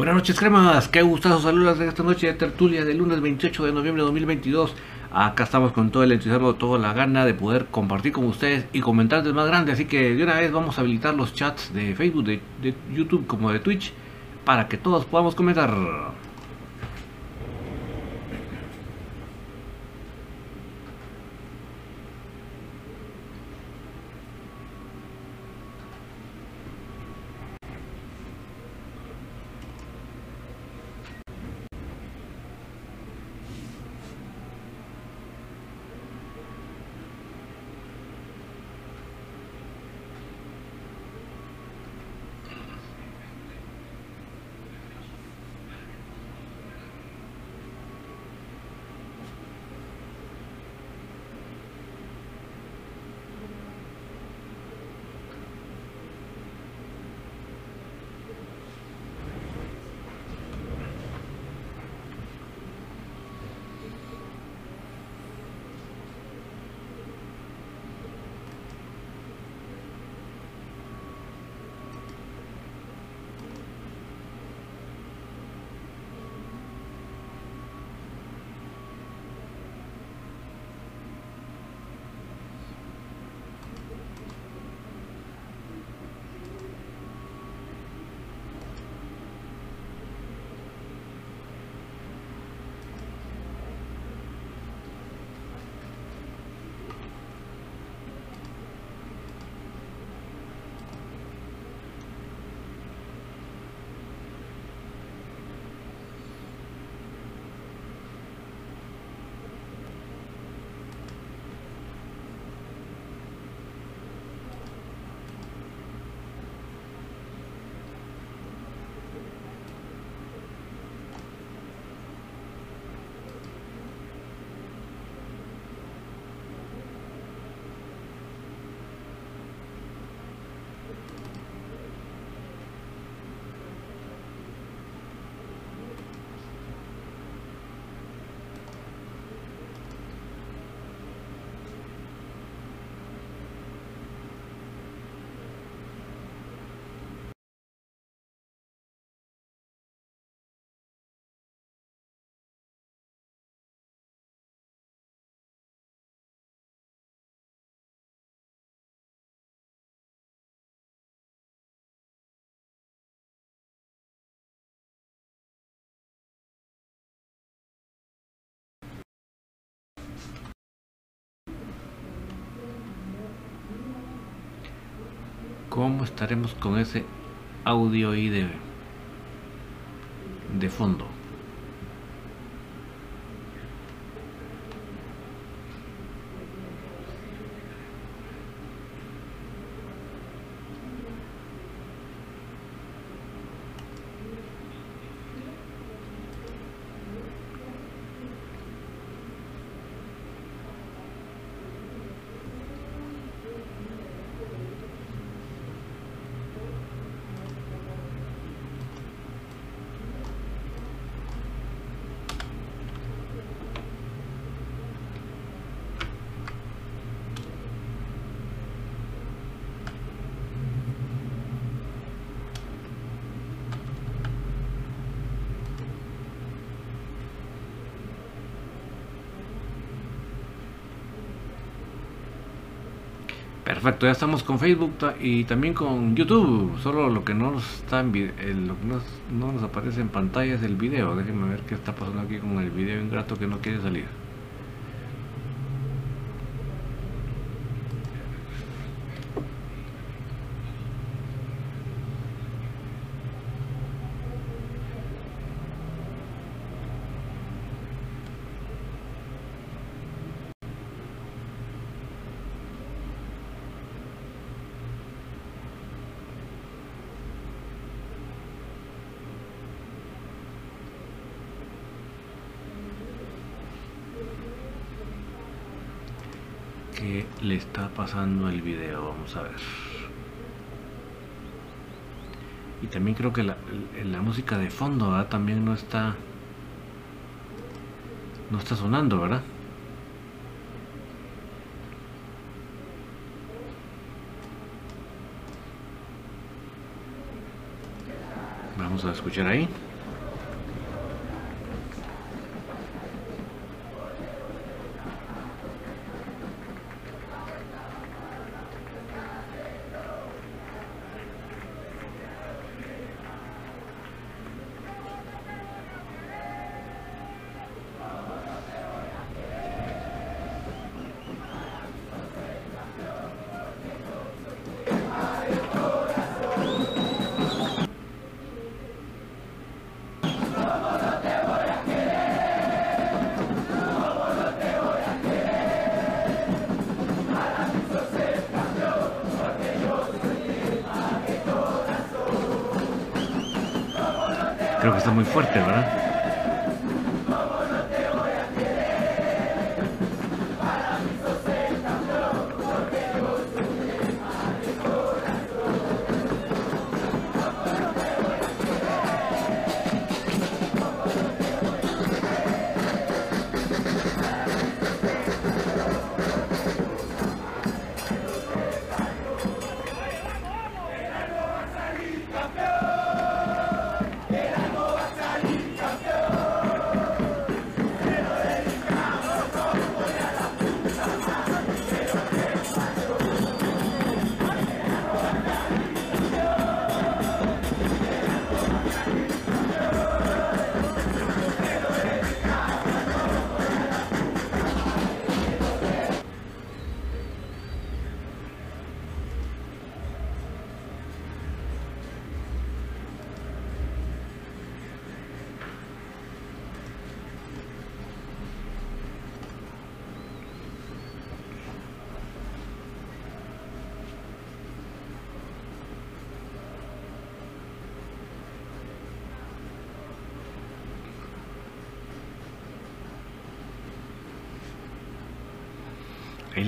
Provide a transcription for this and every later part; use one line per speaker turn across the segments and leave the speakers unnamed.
Buenas noches, cremas. Qué gustazo saludos de esta noche de tertulia del lunes 28 de noviembre de 2022. Acá estamos con todo el entusiasmo, toda la gana de poder compartir con ustedes y comentar del más grande. Así que de una vez vamos a habilitar los chats de Facebook, de YouTube como de Twitch para que todos podamos comentar. Cómo estaremos con ese audio de, de fondo. Perfecto, ya estamos con Facebook y también con YouTube. Solo lo que no nos está en lo que no nos aparece en pantalla es el video. Déjenme ver qué está pasando aquí con el video ingrato que no quiere salir. Que le está pasando el video. Vamos a ver. Y también creo que la, la música de fondo también no está no está sonando, ¿verdad? Vamos a escuchar ahí.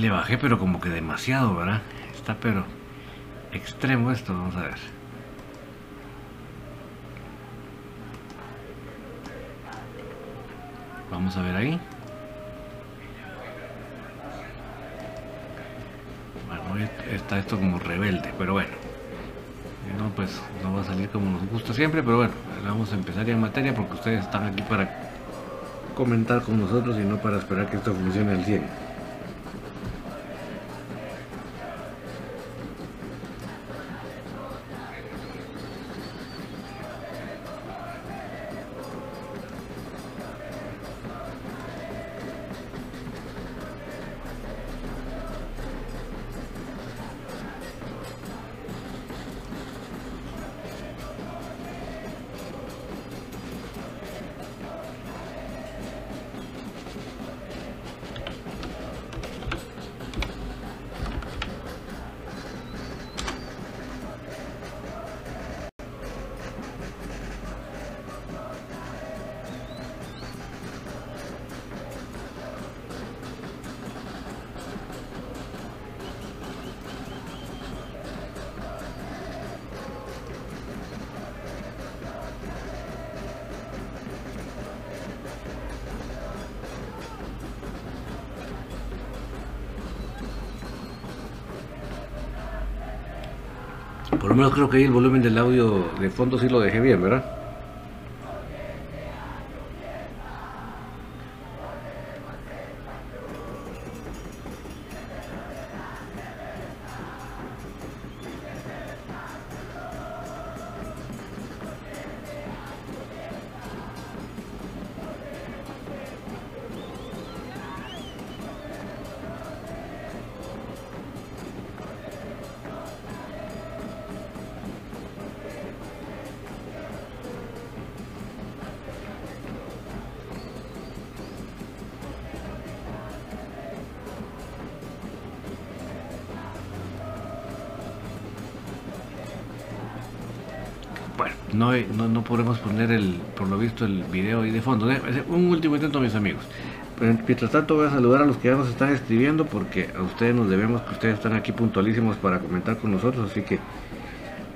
Le bajé, pero como que demasiado, ¿verdad? Está pero extremo esto, vamos a ver. Vamos a ver ahí. Bueno, está esto como rebelde, pero bueno. No, pues no va a salir como nos gusta siempre, pero bueno, vamos a empezar ya en materia porque ustedes están aquí para comentar con nosotros y no para esperar que esto funcione al 100. Por lo menos creo que ahí el volumen del audio de fondo sí lo dejé bien, ¿verdad? El video ahí de fondo. Un último intento mis amigos. mientras tanto voy a saludar a los que ya nos están escribiendo porque a ustedes nos debemos que ustedes están aquí puntualísimos para comentar con nosotros, así que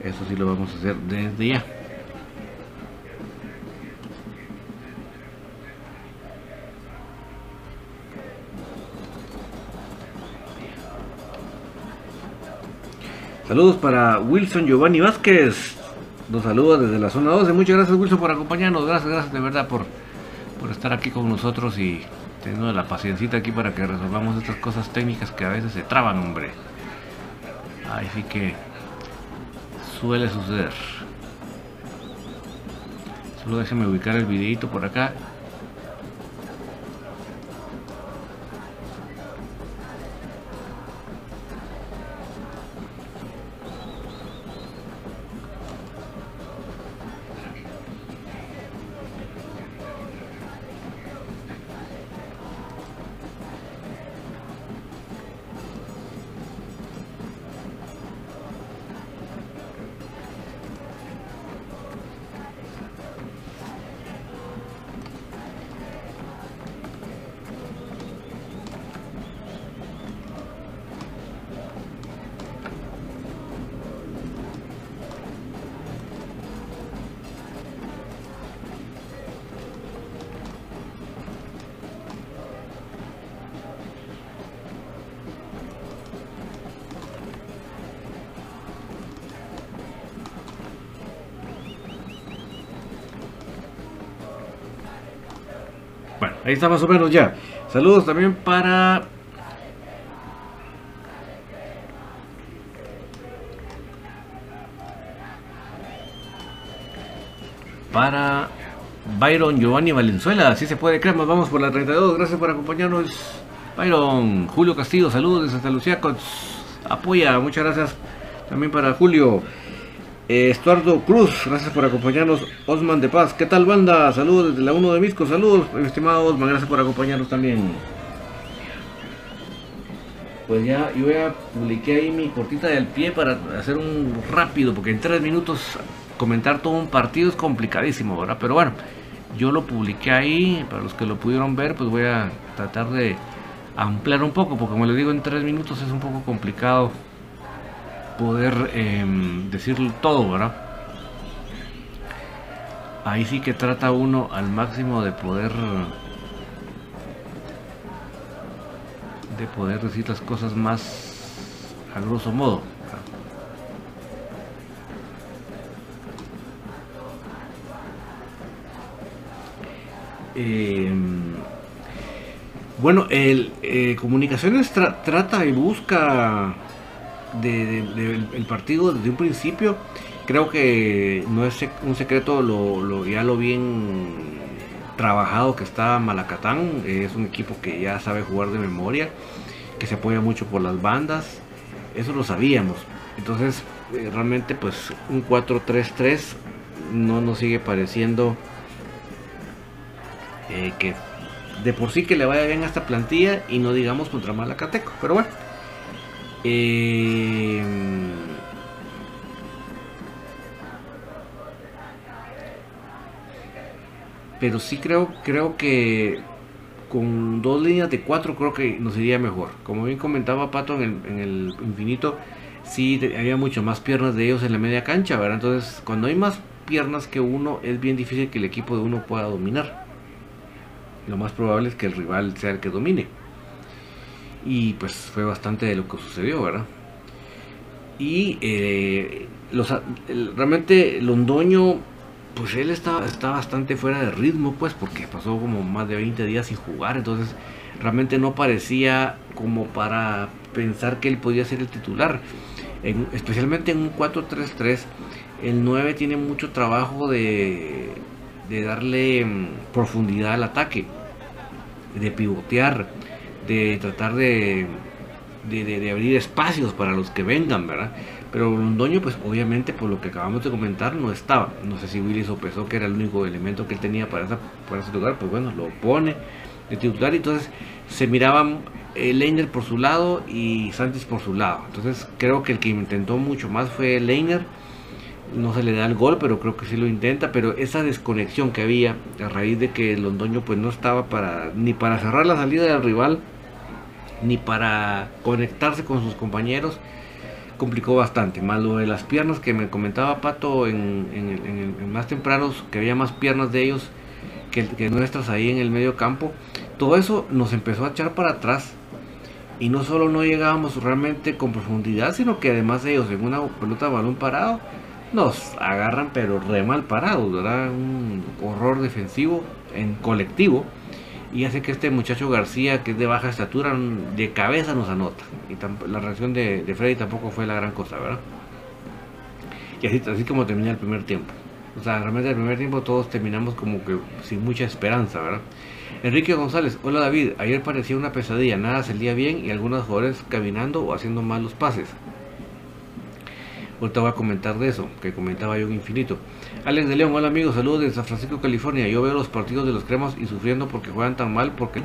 eso sí lo vamos a hacer desde ya. Saludos para Wilson Giovanni Vázquez. Nos saluda desde la zona 12. Muchas gracias Wilson por acompañarnos. Gracias, gracias de verdad por, por estar aquí con nosotros y teniendo la paciencia aquí para que resolvamos estas cosas técnicas que a veces se traban, hombre. Ahí sí que suele suceder. Solo déjenme ubicar el videito por acá. Está más o menos ya. Saludos también para... Para Byron Giovanni Valenzuela, así se puede creer, vamos por la 32, gracias por acompañarnos. Byron, Julio Castillo, saludos desde Santa Lucía, apoya, muchas gracias también para Julio. Eh, Estuardo Cruz, gracias por acompañarnos. Osman de Paz, ¿qué tal banda? Saludos desde la 1 de Misco, saludos, mi estimado Osman, gracias por acompañarnos también. Pues ya, yo ya publiqué ahí mi cortita del pie para hacer un rápido, porque en tres minutos comentar todo un partido es complicadísimo, ¿verdad? Pero bueno, yo lo publiqué ahí, para los que lo pudieron ver, pues voy a tratar de ampliar un poco, porque como les digo, en tres minutos es un poco complicado poder eh, decirlo todo, ¿verdad? Ahí sí que trata uno al máximo de poder de poder decir las cosas más a grosso modo. Eh, bueno, el eh, Comunicaciones trata y busca del de, partido desde un principio. Creo que no es un secreto lo, ya lo bien trabajado que está Malacatán. Es un equipo que ya sabe jugar de memoria, que se apoya mucho por las bandas. Eso lo sabíamos. Entonces, eh, realmente, pues un 4-3-3 no nos sigue pareciendo eh, que de por sí que le vaya bien a esta plantilla y no digamos contra Malacateco. Pero bueno. Eh, pero sí creo, creo que con dos líneas de cuatro creo que nos iría mejor. Como bien comentaba Pato en el, infinito, sí había mucho más piernas de ellos en la media cancha, ¿verdad? Entonces, cuando hay más piernas que uno, es bien difícil que el equipo de uno pueda dominar. Lo más probable es que el rival sea el que domine. Y pues fue bastante de lo que sucedió, ¿verdad? Y eh, los, realmente Londoño, pues él está, está bastante fuera de ritmo, pues, porque pasó como más de 20 días sin jugar, entonces realmente no parecía como para pensar que él podía ser el titular. especialmente en un 4-3-3, el 9 tiene mucho trabajo de, de darle mm, profundidad al ataque, de pivotear de tratar de, de, abrir espacios para los que vengan, ¿verdad? Pero Londoño, pues obviamente, por lo que acabamos de comentar, no estaba. No sé si Willy sopesó que era el único elemento que él tenía para, para ese lugar, pues bueno, lo pone de titular y entonces se miraban eh, Leiner por su lado y Santis por su lado. Entonces creo que el que intentó mucho más fue Leiner no se le da el gol, pero creo que sí lo intenta, pero esa desconexión que había a raíz de que Londoño pues no estaba para ni para cerrar la salida del rival, ni para conectarse con sus compañeros, complicó bastante. Más lo de las piernas que me comentaba Pato en, en, más tempranos, que había más piernas de ellos que, nuestras ahí en el medio campo, todo eso nos empezó a echar para atrás y no solo no llegábamos realmente con profundidad, sino que además ellos en una pelota de balón parado nos agarran pero re mal parados. Un horror defensivo en colectivo y hace que este muchacho García, que es de baja estatura, de cabeza nos anota. Y la reacción de, Freddy tampoco fue la gran cosa, ¿verdad? Y así, así como termina el primer tiempo. O sea, realmente el primer tiempo todos terminamos como que sin mucha esperanza, ¿verdad? Enrique González, hola David, ayer parecía una pesadilla, nada salía bien y algunos jugadores caminando o haciendo malos pases. Ahorita voy a comentar de eso, que comentaba yo en infinito. Alex de León, hola amigos, saludos de San Francisco, California. Yo veo los partidos de los cremas y sufriendo porque juegan tan mal, porque...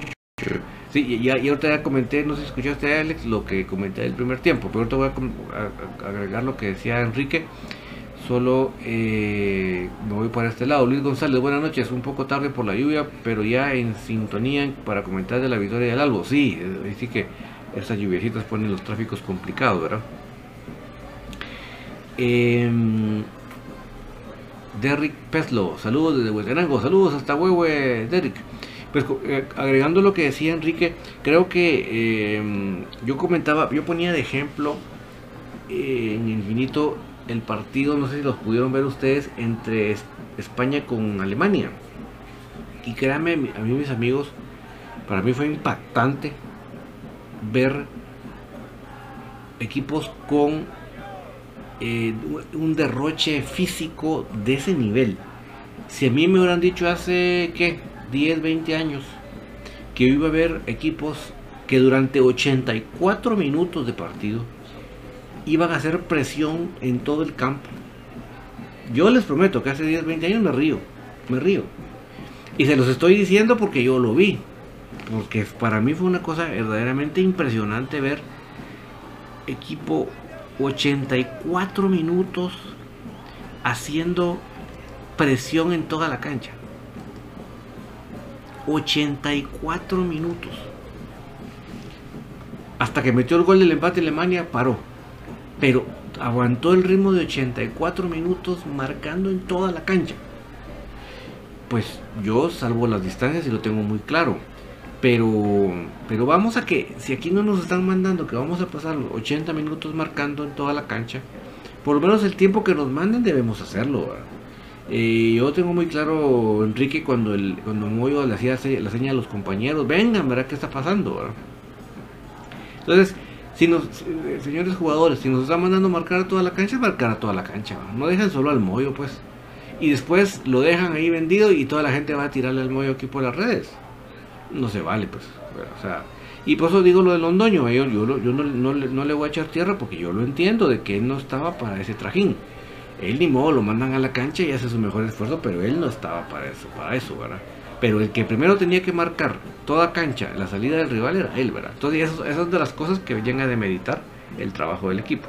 Sí, y, ahorita ya comenté, no sé si escuchaste Alex, lo que comenté del primer tiempo, pero ahorita voy a, agregar lo que decía Enrique. Solo eh, me voy para este lado. Luis González, buenas noches. Un poco tarde por la lluvia, pero ya en sintonía para comentar de la victoria del Albo. Sí, así que estas lluviecitas ponen los tráficos complicados, ¿verdad? Eh, Derrick Peslo, saludos desde Huetenango, saludos hasta Huehue, Derrick. Pues eh, agregando lo que decía Enrique, creo que em, yo comentaba, yo ponía de ejemplo eh, en Infinito el partido, no sé si los pudieron ver ustedes, entre España con Alemania. Y créanme, a mí mis amigos, para mí fue impactante ver equipos con eh, un derroche físico de ese nivel. Si a mí me hubieran dicho hace, ¿qué? 10, 20 años, que iba a haber equipos que durante 84 minutos de partido iban a hacer presión en todo el campo. Yo les prometo que hace 10, 20 años me río, me río. Y se los estoy diciendo porque yo lo vi. Porque para mí fue una cosa verdaderamente impresionante ver equipo 84 minutos haciendo presión en toda la cancha. 84 minutos. Hasta que metió el gol del empate Alemania, paró. Pero aguantó el ritmo de 84 minutos marcando en toda la cancha. Pues yo salvo las distancias y lo tengo muy claro. Pero, pero vamos a que, si aquí no nos están mandando que vamos a pasar los 80 minutos marcando en toda la cancha, por lo menos el tiempo que nos manden debemos hacerlo. Eh, yo tengo muy claro, Enrique, cuando el cuando Moyo le hacía la señal a los compañeros, vengan, ¿verdad? ¿Qué está pasando? Entonces, si nos, eh, señores jugadores, si nos están mandando marcar a toda la cancha, marcar a toda la cancha. No dejen solo al Moyo, pues. Y después lo dejan ahí vendido y toda la gente va a tirarle al Moyo aquí por las redes no se vale, pues. O sea, y por eso digo lo de Londoño, yo, yo, yo no, no, le voy a echar tierra porque yo lo entiendo de que él no estaba para ese trajín. Él ni modo, lo mandan a la cancha y hace su mejor esfuerzo, pero él no estaba para eso, para eso, ¿verdad? Pero el que primero tenía que marcar toda cancha la salida del rival era él, ¿verdad? Entonces esas, esas de las cosas que llegan a meditar el trabajo del equipo.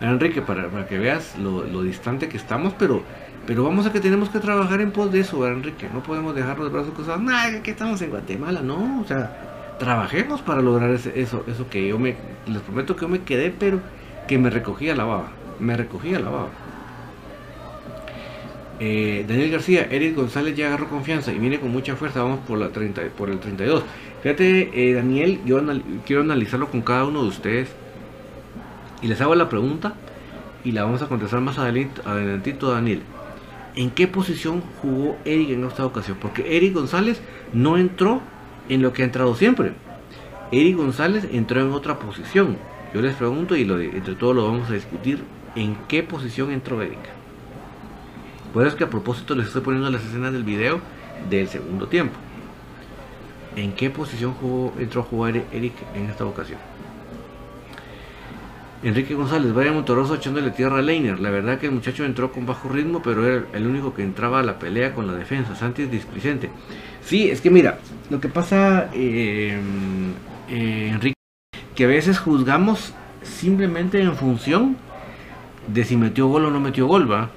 Enrique, para, para que veas lo, lo distante que estamos, pero pero vamos a que tenemos que trabajar en pos de eso, Enrique. No podemos dejar los brazos cruzados. Nada, que estamos en Guatemala, no. O sea, trabajemos para lograr eso, eso que yo me. Les prometo que yo me quedé, pero que me recogía la baba. Me recogía la baba. Eh, Daniel García, Eric González ya agarró confianza y viene con mucha fuerza. Vamos por, la 30, por el 32. Fíjate, eh, Daniel, yo quiero analizarlo con cada uno de ustedes. Y les hago la pregunta y la vamos a contestar más adelantito, Daniel en qué posición jugó Eric en esta ocasión. Porque Eric González no entró en lo que ha entrado siempre. Eric González entró en otra posición. Yo les pregunto y entre todos lo vamos a discutir. ¿En qué posición entró Eric? Por eso que a propósito les estoy poniendo las escenas del video del segundo tiempo. ¿En qué posición jugó, entró a jugar Eric en esta ocasión? Enrique González, vaya motoroso echándole tierra a Leiner. La verdad que el muchacho entró con bajo ritmo, pero era el único que entraba a la pelea con la defensa. Santi es displicente. Sí, es que mira, lo que pasa, eh, eh, Enrique, que a veces juzgamos simplemente en función de si metió gol o no metió gol, va.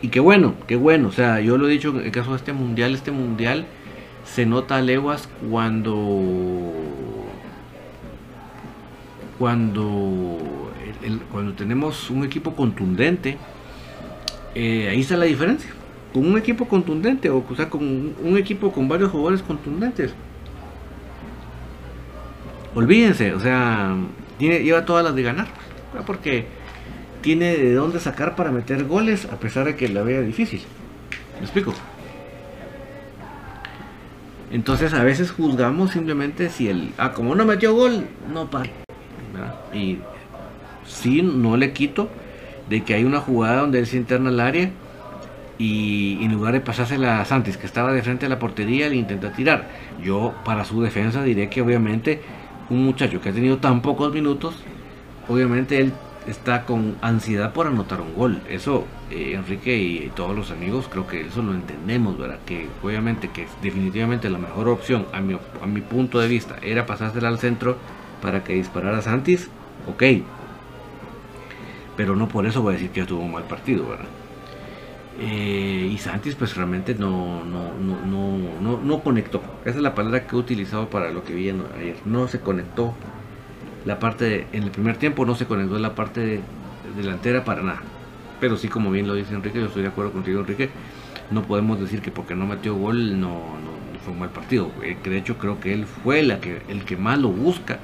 Y qué bueno, qué bueno. O sea, yo lo he dicho en el caso de este mundial, este mundial se nota a leguas cuando cuando cuando tenemos un equipo contundente eh, ahí está la diferencia. Con un equipo contundente o, sea con un, equipo con varios jugadores contundentes. Olvídense o sea lleva todas las de ganar porque tiene de dónde sacar para meter goles a pesar de que la vea difícil. Me explico entonces a veces juzgamos simplemente si el, ah, como no metió gol, no para. Y sí, no le quito de que hay una jugada donde él se interna al área y en lugar de pasársela a Santis, que estaba de frente a la portería, le intenta tirar. Yo, para su defensa, diré que obviamente un muchacho que ha tenido tan pocos minutos, obviamente él está con ansiedad por anotar un gol. Eso, eh, Enrique y, todos los amigos, creo que eso lo entendemos, ¿verdad? Que obviamente que definitivamente la mejor opción, a mi, a mi punto de vista, era pasársela al centro para que disparara Santis, ok. Pero no por eso voy a decir que tuvo un mal partido, ¿verdad? Eh, y Santis pues realmente no, no, no, no, no, conectó. Esa es la palabra que he utilizado para lo que vi ayer. No se conectó la parte en el primer tiempo no se conectó la parte delantera para nada. Pero sí, como bien lo dice Enrique, yo estoy de acuerdo contigo, Enrique. No podemos decir que porque no metió gol no, fue un mal partido. Eh, de hecho creo que él fue la que, el que más lo busca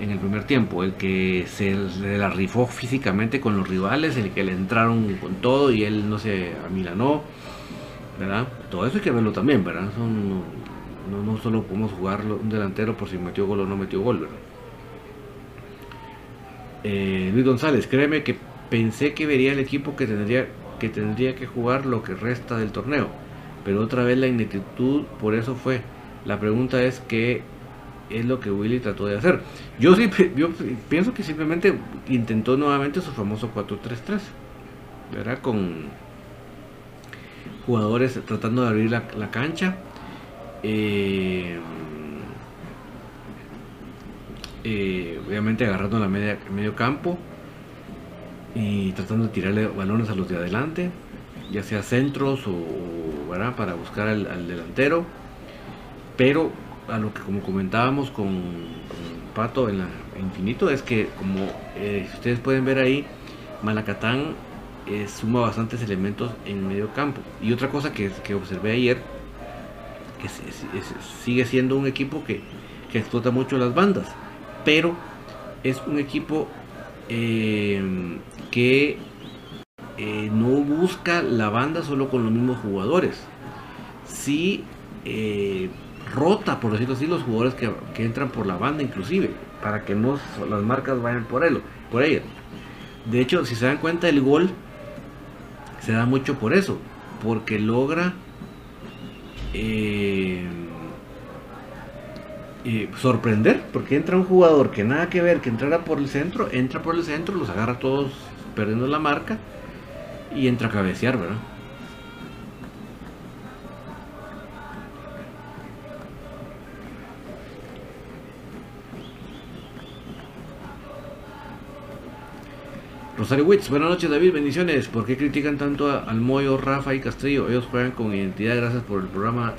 en el primer tiempo, el que se la rifó físicamente con los rivales, el que le entraron con todo y él no se amilanó, ¿verdad? Todo eso hay que verlo también, ¿verdad? no, no, solo podemos jugar un delantero por si metió gol o no metió gol, ¿verdad? Eh, Luis González, créeme que pensé que vería el equipo que tendría, que tendría que jugar lo que resta del torneo, pero otra vez la ineptitud por eso fue. La pregunta es qué es lo que Willy trató de hacer. Yo sí yo pienso que simplemente intentó nuevamente su famoso 4-3-3, ¿verdad? Con jugadores tratando de abrir la, la cancha. Eh, eh, obviamente agarrando la media, medio campo y tratando de tirarle balones a los de adelante, ya sea centros o, para buscar al, delantero. Pero a lo que como comentábamos con, Pato en la Infinito es que como eh, ustedes pueden ver ahí, Malacatán eh, suma bastantes elementos en medio campo. Y otra cosa que, que observé ayer, que sigue siendo un equipo que, que explota mucho las bandas pero es un equipo eh, que no busca la banda solo con los mismos jugadores. Sí rota, por decirlo así, los jugadores que, entran por la banda inclusive, para que no las marcas vayan por, él, por ella. De hecho, si se dan cuenta, el gol se da mucho por eso, porque logra sorprender, porque entra un jugador que nada que ver, que entrara por el centro, entra por el centro, los agarra todos perdiendo la marca y entra a cabecear, ¿verdad? Rosario Witz, buenas noches David, bendiciones. ¿Por qué critican tanto al Moyo, Rafa y Castillo? Ellos juegan con identidad, gracias por el programa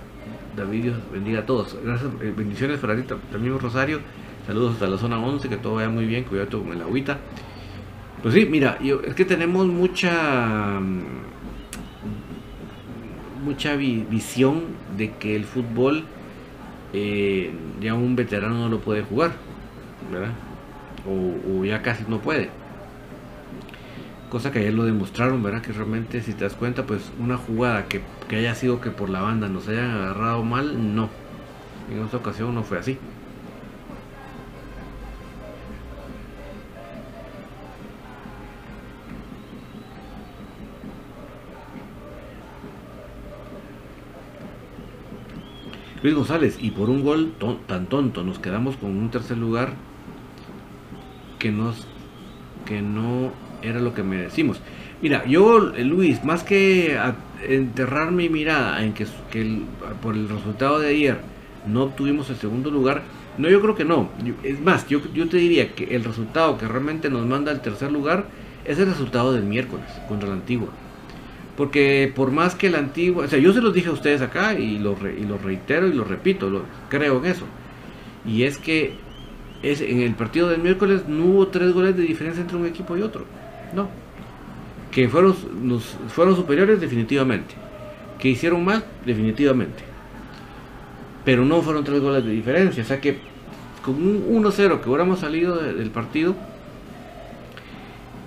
David Dios bendiga a todos. Gracias, eh, bendiciones para ti también Rosario. Saludos hasta la zona 11, que todo vaya muy bien, cuidado con el agüita. Pues sí, mira, es que tenemos mucha mm, mucha visión de que el fútbol eh, ya un veterano no lo puede jugar, ¿verdad? o ya casi no puede cosa que ayer lo demostraron, ¿verdad? Que realmente, si te das cuenta, pues una jugada que, haya sido que por la banda nos hayan agarrado mal, no. En esta ocasión no fue así. Luis González, y por un gol tan tonto nos quedamos con un tercer lugar que nos que no era lo que merecimos. Mira, yo, eh, Luis, más que enterrar mi mirada en que, por el resultado de ayer no obtuvimos el segundo lugar, No, yo creo que no. Es más, yo, yo te diría que el resultado que realmente nos manda al tercer lugar es el resultado del miércoles contra la antigua. Porque por más que la antigua, o sea, yo se los dije a ustedes acá y lo, y lo reitero y lo repito, lo, creo en eso. Y es que es, en el partido del miércoles no hubo tres goles de diferencia entre un equipo y otro. No. Que fueron, fueron superiores definitivamente. Que hicieron más definitivamente. Pero no fueron tres goles de diferencia. O sea que con un 1-0 que hubiéramos salido del partido,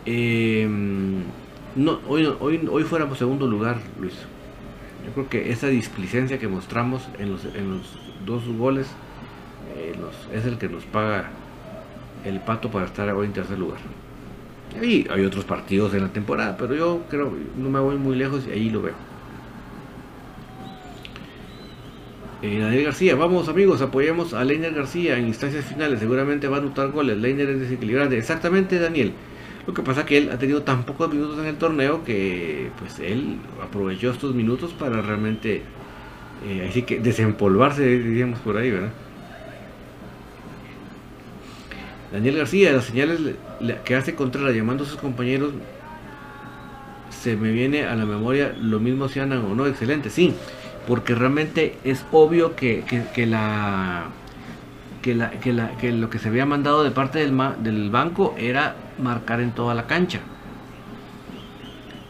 eh, no, hoy, hoy, hoy fuéramos segundo lugar, Luis. Yo creo que esa displicencia que mostramos en los, en los dos goles eh, es el que nos paga el pato para estar hoy en tercer lugar. Y hay otros partidos en la temporada, pero yo creo, no me voy muy lejos y ahí lo veo. Eh, Daniel García, vamos amigos, apoyemos a Leiner García en instancias finales, seguramente va a anotar goles. Leiner es desequilibrante, exactamente Daniel. Lo que pasa es que él ha tenido tan pocos minutos en el torneo que pues él aprovechó estos minutos para realmente eh, así que desempolvarse, diríamos por ahí, ¿verdad? Daniel García, las señales que hace contra llamando a sus compañeros, se me viene a la memoria lo mismo si andan o no, excelente, sí, porque realmente es obvio que, la, que, la, que, la, que lo que se había mandado de parte del, del banco era marcar en toda la cancha.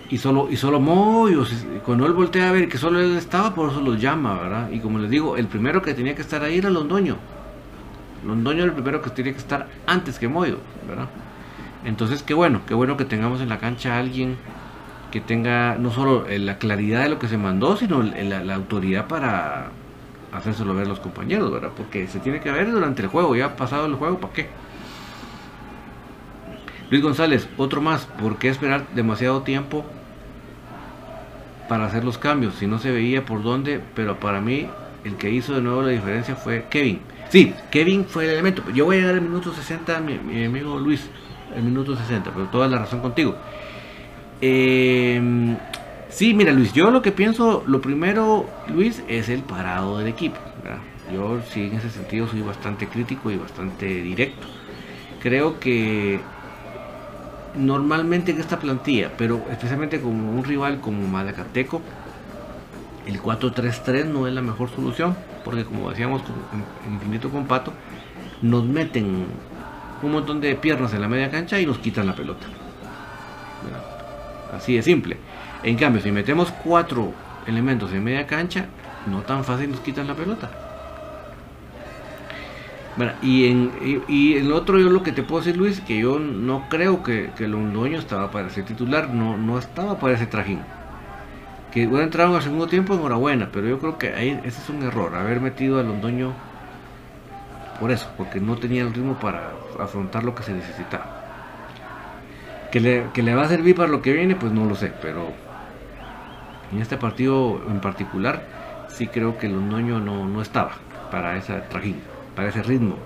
Y solo, y solo Moyo, cuando él voltea a ver que solo él estaba, por eso los llama, ¿verdad? Y como les digo, el primero que tenía que estar ahí era Londoño. Londoño era el primero que tenía que estar antes que Moyo, ¿verdad? Entonces, qué bueno, qué bueno que tengamos en la cancha a alguien que tenga no solo eh, la claridad de lo que se mandó, sino la, la autoridad para hacérselo ver a los compañeros, ¿verdad? Porque se tiene que ver durante el juego, ya ha pasado el juego, ¿para qué? Luis González, otro más, ¿por qué esperar demasiado tiempo para hacer los cambios? Si no se veía por dónde, pero para mí el que hizo de nuevo la diferencia fue Kevin. Sí, Kevin fue el elemento. Yo voy a llegar al minuto 60, mi, amigo Luis, el minuto 60, pero toda la razón contigo. Eh, sí, mira Luis, yo lo que pienso, lo primero, Luis, es el parado del equipo. Yo sí en ese sentido soy bastante crítico y bastante directo. Creo que normalmente en esta plantilla, pero especialmente como un rival como Malacateco, el 4-3-3 no es la mejor solución, porque como decíamos en Infinito con Pato, nos meten un montón de piernas en la media cancha y nos quitan la pelota. Así de simple. En cambio, si metemos cuatro elementos en media cancha, no tan fácil nos quitan la pelota y en, y, el otro yo lo que te puedo decir Luis, que yo no creo que, que Londoño estaba para ser titular, no, no estaba para ese trajín. Que bueno, entraron al segundo tiempo, enhorabuena, pero yo creo que ahí ese es un error, haber metido a Londoño por eso, porque no tenía el ritmo para afrontar lo que se necesitaba. Que le, que le va a servir para lo que viene, pues no lo sé, pero en este partido en particular sí creo que Londoño no, no estaba para ese trajín para ese ritmo.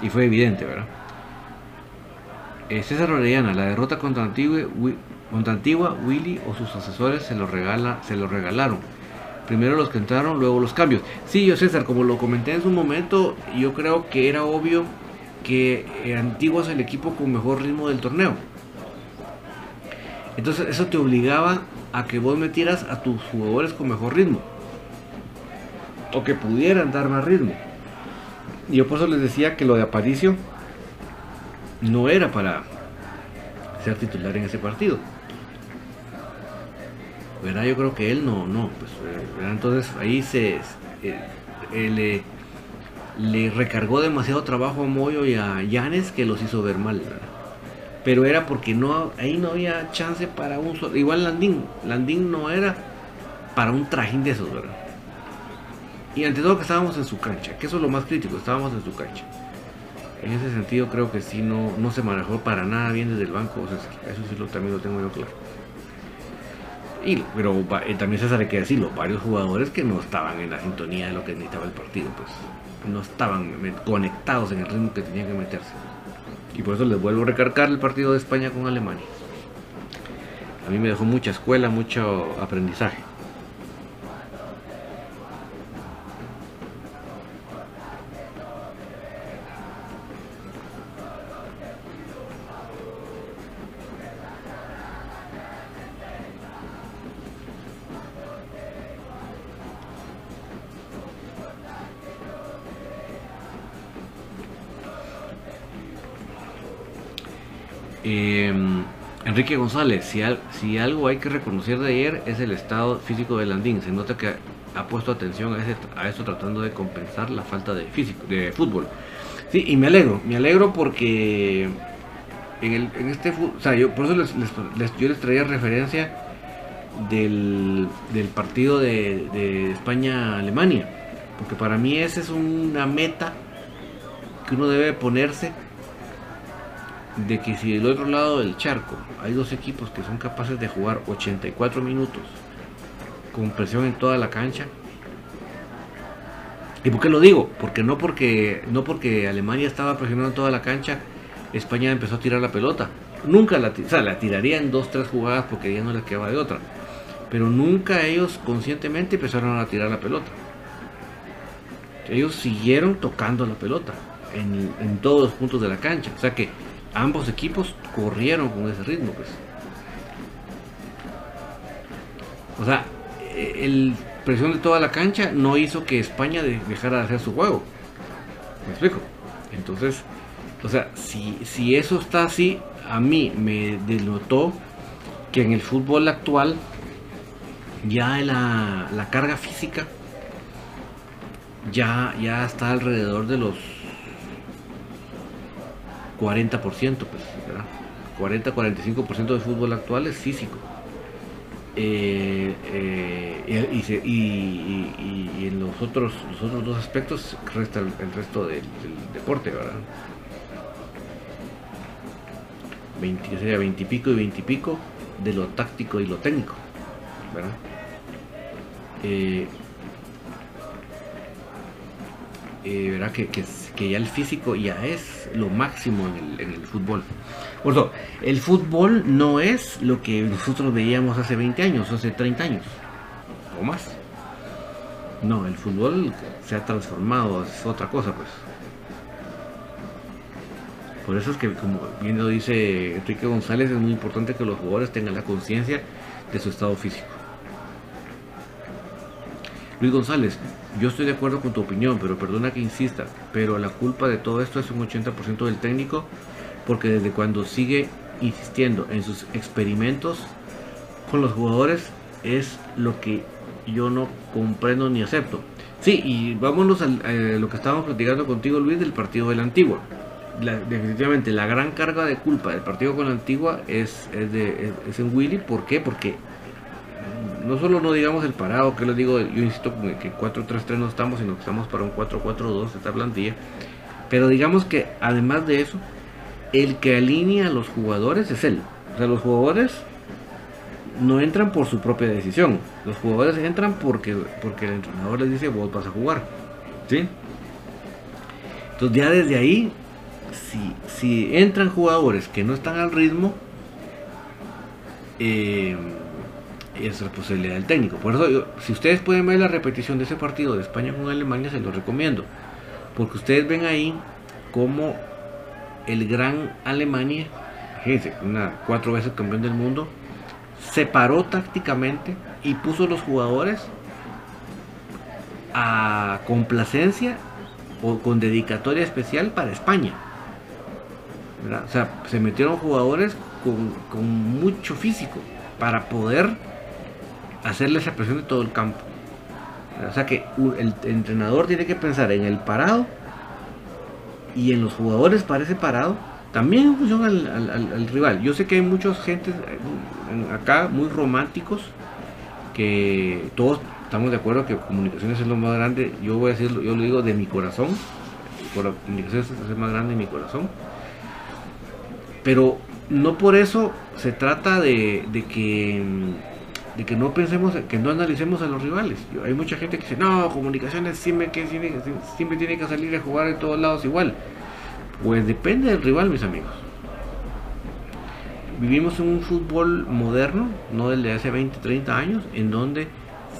Y fue evidente, ¿verdad? Eh, César Orellana, la derrota contra Antigua, contra Antigua, Willy o sus asesores se lo, regala, se lo regalaron. Primero los que entraron, luego los cambios. Sí, yo César, como lo comenté en su momento, yo creo que era obvio que Antigua es el equipo con mejor ritmo del torneo. Entonces eso te obligaba a que vos metieras a tus jugadores con mejor ritmo o que pudieran dar más ritmo. Y yo por eso les decía que lo de Aparicio no era para ser titular en ese partido. ¿Verdad? Yo creo que él no, no, pues, entonces ahí se eh, eh, le, recargó demasiado trabajo a Moyo y a Llanes que los hizo ver mal, Pero era porque no, ahí no había chance para un solo, igual Landín, Landín no era para un trajín de esos, ¿verdad? Y ante todo que estábamos en su cancha, que eso es lo más crítico, estábamos en su cancha. En ese sentido creo que sí no, no se manejó para nada bien desde el banco Eso sí lo, también lo tengo yo claro. Y, pero eh, también César hay que decirlo, varios jugadores que no estaban en la sintonía de lo que necesitaba el partido, pues no estaban conectados en el ritmo que tenían que meterse. Y por eso les vuelvo a recargar el partido de España con Alemania. A mí me dejó mucha escuela, mucho aprendizaje. Enrique González, si, algo hay que reconocer de ayer es el estado físico de Landín. Se nota que ha puesto atención a, ese, eso tratando de compensar la falta de fútbol. Sí, y me alegro, me alegro porque en, el, en este o sea, yo por eso les, les, yo les traía referencia del, partido de España-Alemania, porque para mí esa es una meta que uno debe ponerse de que si del otro lado del charco hay dos equipos que son capaces de jugar 84 minutos con presión en toda la cancha. ¿Y por qué lo digo? Porque no porque no porque Alemania estaba presionando toda la cancha, España empezó a tirar la pelota. Nunca la, o sea, la tiraría en dos, tres jugadas porque ya no les quedaba de otra. Pero nunca ellos conscientemente empezaron a tirar la pelota. Ellos siguieron tocando la pelota en, en todos los puntos de la cancha. O sea que ambos equipos corrieron con ese ritmo, pues. O sea, el presión de toda la cancha no hizo que España dejara de hacer su juego. ¿Me explico? Entonces, o sea, si, si eso está así, a mí me denotó que en el fútbol actual ya la, la carga física ya, ya está alrededor de los 40%, pues, 40-45% del fútbol actual es físico. Eh, eh, y, en los otros, los otros dos aspectos resta el, resto del, deporte, ¿verdad? 20, sería 20 y pico y 20 y pico de lo táctico y lo técnico, ¿verdad? Eh, verá que, que, que, ya el físico ya es lo máximo en el, en el fútbol. Por eso, el fútbol no es lo que nosotros veíamos hace 20 años, hace 30 años o más. No, el fútbol se ha transformado, es otra cosa, pues. Por eso es que, como bien lo dice Enrique González, es muy importante que los jugadores tengan la conciencia de su estado físico. Luis González, yo estoy de acuerdo con tu opinión, pero perdona que insista, pero la culpa de todo esto es un 80% del técnico porque desde cuando sigue insistiendo en sus experimentos con los jugadores es lo que yo no comprendo ni acepto. Sí, y vámonos a lo que estábamos platicando contigo Luis del partido de la Antigua. definitivamente la gran carga de culpa del partido con la Antigua es, es, de, es, en Willy. ¿Por qué? Porque no solo no digamos el parado, que les digo, yo insisto que 4-3-3 no estamos, sino que estamos para un 4-4-2 esta plantilla. Pero digamos que además de eso, el que alinea a los jugadores es él. O sea, los jugadores no entran por su propia decisión. Los jugadores entran porque, porque el entrenador les dice vos vas a jugar. ¿Sí? Entonces ya desde ahí, si, si entran jugadores que no están al ritmo, eh, es responsabilidad del técnico. Por eso, si ustedes pueden ver la repetición de ese partido de España con Alemania, se los recomiendo. Porque ustedes ven ahí cómo el gran Alemania, fíjense, una, cuatro veces campeón del mundo, se paró tácticamente y puso los jugadores a complacencia o con dedicatoria especial para España. O sea, se metieron jugadores con, mucho físico para poder hacerle esa presión de todo el campo. O sea que el entrenador tiene que pensar en el parado y en los jugadores parece parado, también en función al, rival. Yo sé que hay muchos gentes eh, acá muy románticos que todos estamos de acuerdo que comunicaciones es lo más grande. Yo voy a decirlo, yo lo digo de mi corazón. Por comunicaciones es el más grande de mi corazón. Pero no por eso se trata de, de que de que no pensemos, que no analicemos a los rivales. Hay mucha gente que dice, no, comunicaciones siempre, que, siempre, tiene que salir a jugar en todos lados igual. Pues depende del rival, mis amigos. Vivimos en un fútbol moderno, no del de hace 20, 30 años, en donde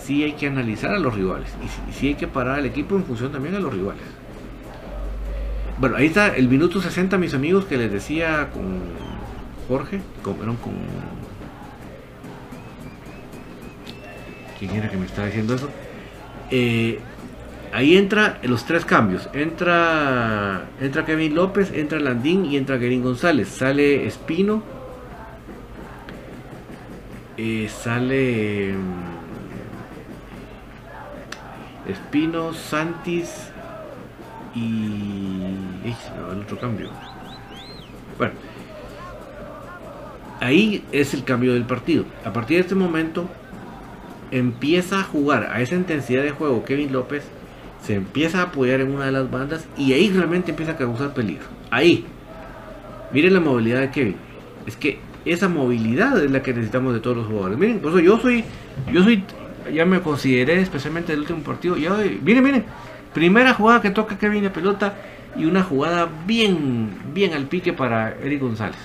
sí hay que analizar a los rivales y sí hay que parar al equipo en función también a los rivales. Bueno, ahí está el minuto 60, mis amigos, que les decía con Jorge, con, con ¿Quién era que me estaba diciendo eso? Eh, ahí entra los tres cambios. Entra, entra Kevin López, entra Landín y entra Gerín González. Sale Espino. Eh, sale mm, Espino, Santis y... el otro cambio. Bueno, ahí es el cambio del partido. A partir de este momento empieza a jugar a esa intensidad de juego Kevin López, se empieza a apoyar en una de las bandas y ahí realmente empieza a causar peligro. Ahí. Miren la movilidad de Kevin. Es que esa movilidad es la que necesitamos de todos los jugadores. Miren, por eso yo soy, yo soy, ya me consideré especialmente el último partido. Ya, miren, miren, primera jugada que toca Kevin de pelota y una jugada bien, bien al pique para Eric González.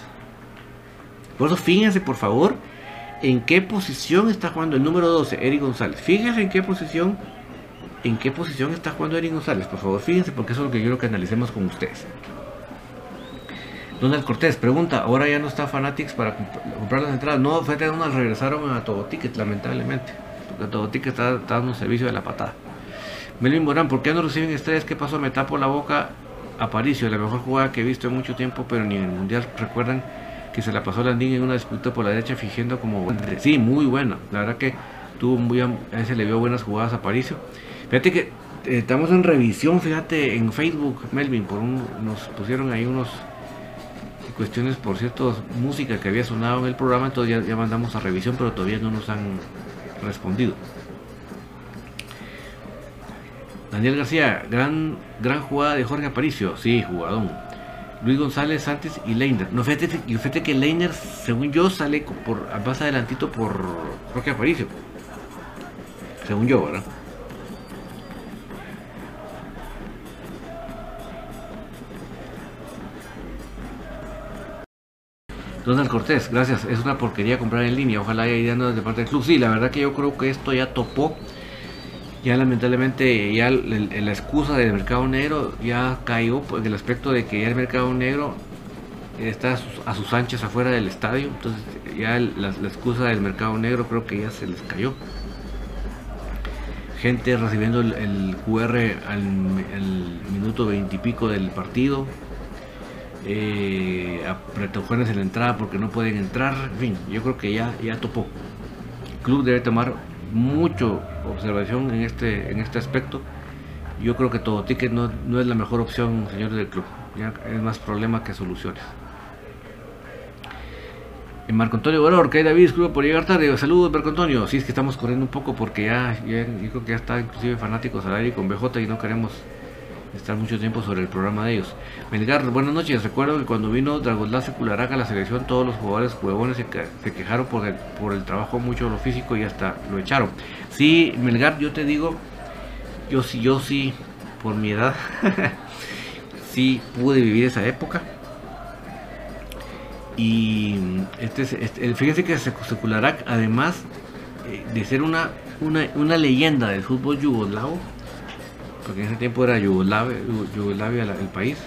Por eso fíjense por favor en qué posición está jugando el número 12, Eric González. Fíjense en qué posición, en qué posición está jugando Eric González. Por favor, fíjense porque eso es lo que quiero que analicemos con ustedes. Donald Cortés pregunta, ahora ya no está Fanatics para comprar las entradas. No, fue unas regresaron a Todo lamentablemente. Porque Todo Ticket está, dando servicio de la patada. Melvin Morán, ¿por qué no reciben estrellas? ¿Qué pasó? Me tapo la boca. Aparicio, la mejor jugada que he visto en mucho tiempo, pero ni en el mundial. Recuerdan que se la pasó Landín en una disputa por la derecha, fingiendo como. Sí, muy buena. La verdad que tuvo muy. A ese le vio buenas jugadas a Aparicio. Fíjate que eh, estamos en revisión, fíjate, en Facebook, Melvin, por un, nos pusieron ahí unos cuestiones, por cierto, música que había sonado en el programa, entonces ya, mandamos a revisión, pero todavía no nos han respondido. Daniel García, gran, gran jugada de Jorge Aparicio, sí, jugadón. Luis González Santos y Leiner. No, fíjate, fíjate que Leiner, según yo, sale por más adelantito por Jorge Aparicio. Según yo, ¿verdad? Donald Cortés, gracias. Es una porquería comprar en línea. Ojalá haya ideas de parte del club. Sí, la verdad que yo creo que esto ya topó. Ya lamentablemente ya la excusa del mercado negro ya cayó pues, el aspecto de que ya el mercado negro está a sus, anchas afuera del estadio. Entonces ya la, excusa del mercado negro creo que ya se les cayó. Gente recibiendo el, QR al, minuto veintipico del partido eh, en la entrada porque no pueden entrar, en fin, yo creo que ya, ya topó. El club debe tomar mucho observación en este, en este aspecto. Yo creo que todo ticket no, no es la mejor opción, señores del club. Ya es más problema que soluciones. En Marco Antonio Valor, que hay David, club por llegar tarde. Saludos, Marco Antonio. Sí, es que estamos corriendo un poco porque ya, ya yo creo que ya está inclusive fanáticos al aire con BJ y no queremos estar mucho tiempo sobre el programa de ellos. Melgar, buenas noches. Recuerdo que cuando vino Dragoslá Secularaca a la selección, todos los jugadores huevones se, quejaron por el, por el trabajo mucho lo físico y hasta lo echaron. Sí, Melgar, yo te digo, yo sí, yo sí, por mi edad, sí pude vivir esa época. Y este, este fíjense que Secularac, además eh, de ser una, una, una leyenda del fútbol yugoslavo, porque en ese tiempo era Yugoslavia, el país,